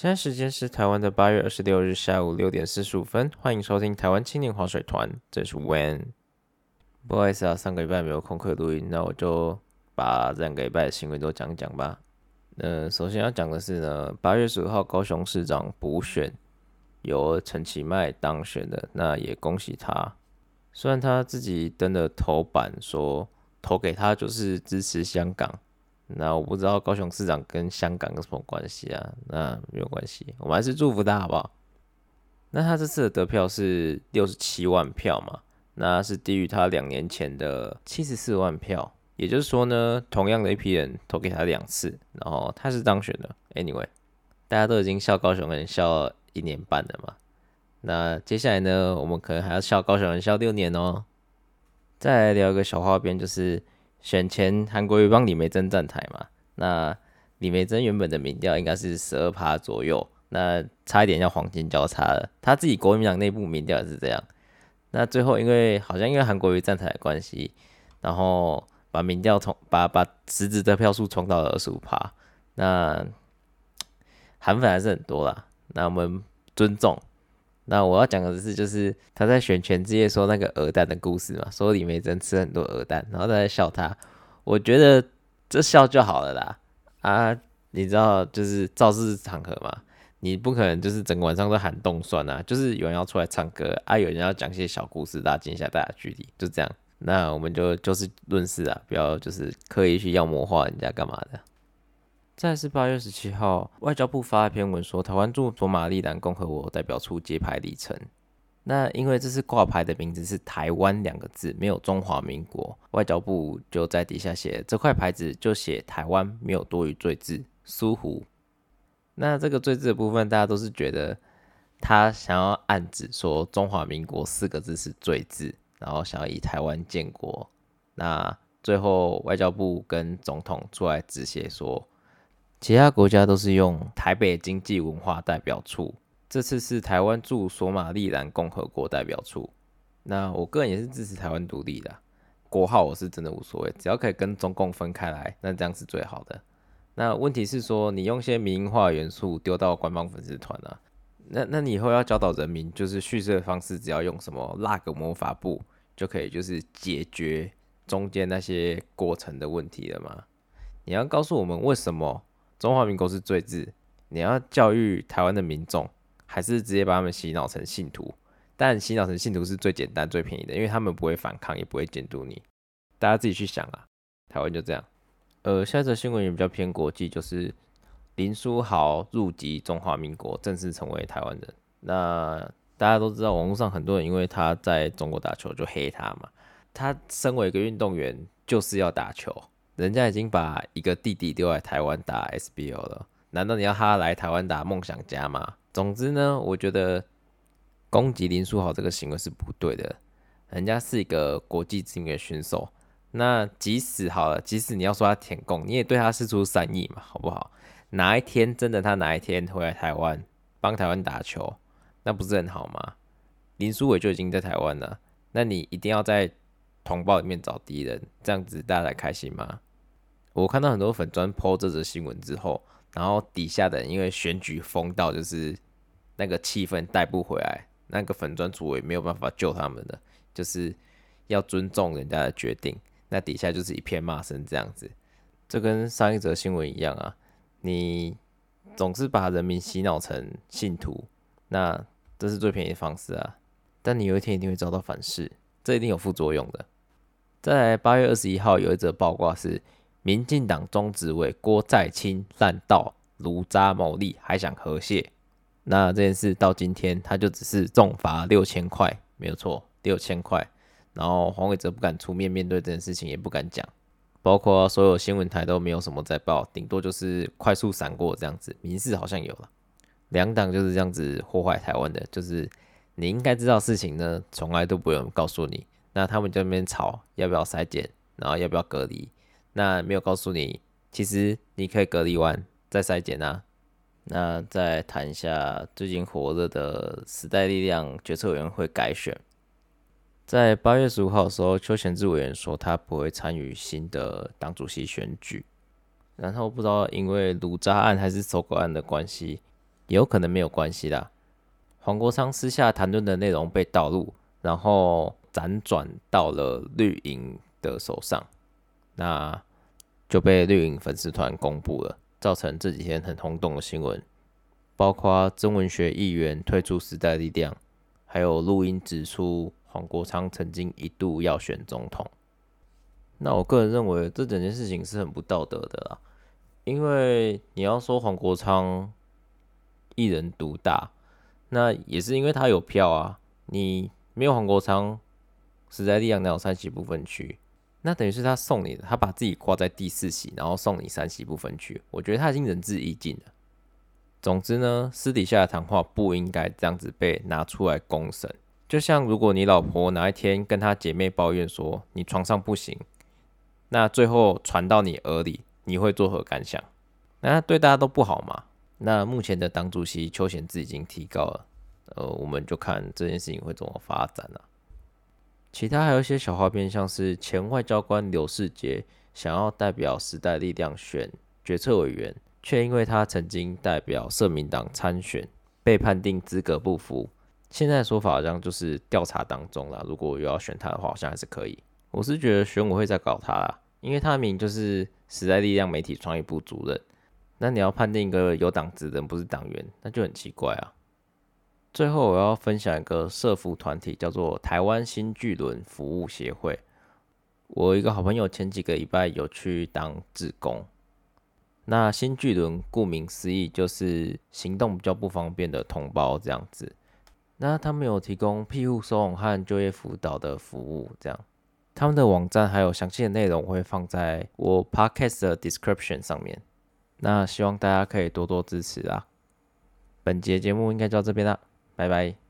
现在时间是台湾的八月二十六日下午六点四十五分，欢迎收听台湾青年划水团，这是 When。不好意思啊，上个礼拜没有空课录音，那我就把这两个礼拜的新闻都讲讲吧。呃，首先要讲的是呢，八月十五号高雄市长补选由陈其迈当选的，那也恭喜他。虽然他自己登了头版说投给他就是支持香港。那我不知道高雄市长跟香港有什么关系啊？那没有关系，我们还是祝福他好不好？那他这次的得票是六十七万票嘛？那是低于他两年前的七十四万票，也就是说呢，同样的一批人投给他两次，然后他是当选的。Anyway，大家都已经笑高雄人笑了一年半了嘛，那接下来呢，我们可能还要笑高雄人笑六年哦。再来聊一个小花边，就是。选前，韩国瑜帮李梅珍站台嘛？那李梅珍原本的民调应该是十二趴左右，那差一点要黄金交叉了。他自己国民党内部民调也是这样。那最后因为好像因为韩国瑜站台的关系，然后把民调冲把把实质的票数冲到了二十五趴。那韩粉还是很多啦。那我们尊重。那我要讲的是，就是他在选全之夜说那个鹅蛋的故事嘛，说李梅珍吃很多鹅蛋，然后他在笑他。我觉得这笑就好了啦。啊，你知道就是造势场合嘛，你不可能就是整个晚上都喊动算啊，就是有人要出来唱歌啊，有人要讲些小故事，拉近一下大家距离，就这样。那我们就就事论事啊，不要就是刻意去妖魔化人家干嘛的。再是八月十七号，外交部发一篇文说，台湾驻索马利兰共和国代表处揭牌里程。那因为这次挂牌的名字是台湾两个字，没有中华民国，外交部就在底下写这块牌子就写台湾，没有多余赘字，疏忽。那这个赘字的部分，大家都是觉得他想要暗指说中华民国四个字是赘字，然后想要以台湾建国。那最后外交部跟总统出来直写说。其他国家都是用台北经济文化代表处，这次是台湾驻索马利兰共和国代表处。那我个人也是支持台湾独立的，国号我是真的无所谓，只要可以跟中共分开来，那这样是最好的。那问题是说，你用些民营化元素丢到官方粉丝团啊，那那你以后要教导人民，就是叙事的方式，只要用什么那个魔法布就可以，就是解决中间那些过程的问题了吗？你要告诉我们为什么？中华民国是最字，你要教育台湾的民众，还是直接把他们洗脑成信徒？但洗脑成信徒是最简单、最便宜的，因为他们不会反抗，也不会监督你。大家自己去想啊，台湾就这样。呃，下一则新闻也比较偏国际，就是林书豪入籍中华民国，正式成为台湾人。那大家都知道，网络上很多人因为他在中国打球就黑他嘛。他身为一个运动员，就是要打球。人家已经把一个弟弟丢在台湾打 SBL 了，难道你要他来台湾打梦想家吗？总之呢，我觉得攻击林书豪这个行为是不对的。人家是一个国际知名的选手，那即使好了，即使你要说他舔共，你也对他施出善意嘛，好不好？哪一天真的他哪一天回来台湾帮台湾打球，那不是很好吗？林书伟就已经在台湾了，那你一定要在同胞里面找敌人，这样子大家才开心吗？我看到很多粉砖抛这则新闻之后，然后底下的人因为选举疯到就是那个气氛带不回来，那个粉砖主也没有办法救他们的，就是要尊重人家的决定。那底下就是一片骂声这样子，这跟上一则新闻一样啊，你总是把人民洗脑成信徒，那这是最便宜的方式啊。但你有一天一定会遭到反噬，这一定有副作用的。在八月二十一号有一则报卦是。民进党中执委郭在清滥道炉渣牟利，还想和解。那这件事到今天，他就只是重罚六千块，没有错，六千块。然后黄伟哲不敢出面面对这件事情，也不敢讲，包括所有新闻台都没有什么在报，顶多就是快速闪过这样子。民事好像有了，两党就是这样子祸害台湾的，就是你应该知道事情呢，从来都不用告诉你。那他们在那边吵要不要筛检，然后要不要隔离。那没有告诉你，其实你可以隔离完再筛检啊。那再谈一下最近火热的时代力量决策委员会改选，在八月十五号的时候，邱贤志委员说他不会参与新的党主席选举。然后不知道因为鲁渣案还是收狗案的关系，也有可能没有关系啦。黄国昌私下谈论的内容被盗录，然后辗转到了绿营的手上，那就被绿营粉丝团公布了，造成这几天很轰动的新闻，包括曾文学议员退出时代力量，还有录音指出黄国昌曾经一度要选总统。那我个人认为这整件事情是很不道德的啦，因为你要说黄国昌一人独大。那也是因为他有票啊，你没有黄国昌，实在力量哪有三席不分区？那等于是他送你的，他把自己挂在第四席，然后送你三席不分区。我觉得他已经仁至义尽了。总之呢，私底下的谈话不应该这样子被拿出来公审。就像如果你老婆哪一天跟她姐妹抱怨说你床上不行，那最后传到你耳里，你会作何感想？那对大家都不好嘛？那目前的党主席邱显志已经提高了，呃，我们就看这件事情会怎么发展了。其他还有一些小花边，像是前外交官刘世杰想要代表时代力量选决策委员，却因为他曾经代表社民党参选，被判定资格不符。现在说法好像就是调查当中了，如果又要选他的话，好像还是可以。我是觉得选委会在搞他啦，因为他的名就是时代力量媒体创意部主任。那你要判定一个有党职的人不是党员，那就很奇怪啊。最后我要分享一个社服团体，叫做台湾新巨轮服务协会。我一个好朋友前几个礼拜有去当志工。那新巨轮顾名思义就是行动比较不方便的同胞这样子。那他们有提供庇护收容和就业辅导的服务，这样。他们的网站还有详细的内容会放在我 podcast 的 description 上面。那希望大家可以多多支持啊！本节节目应该就到这边了，拜拜。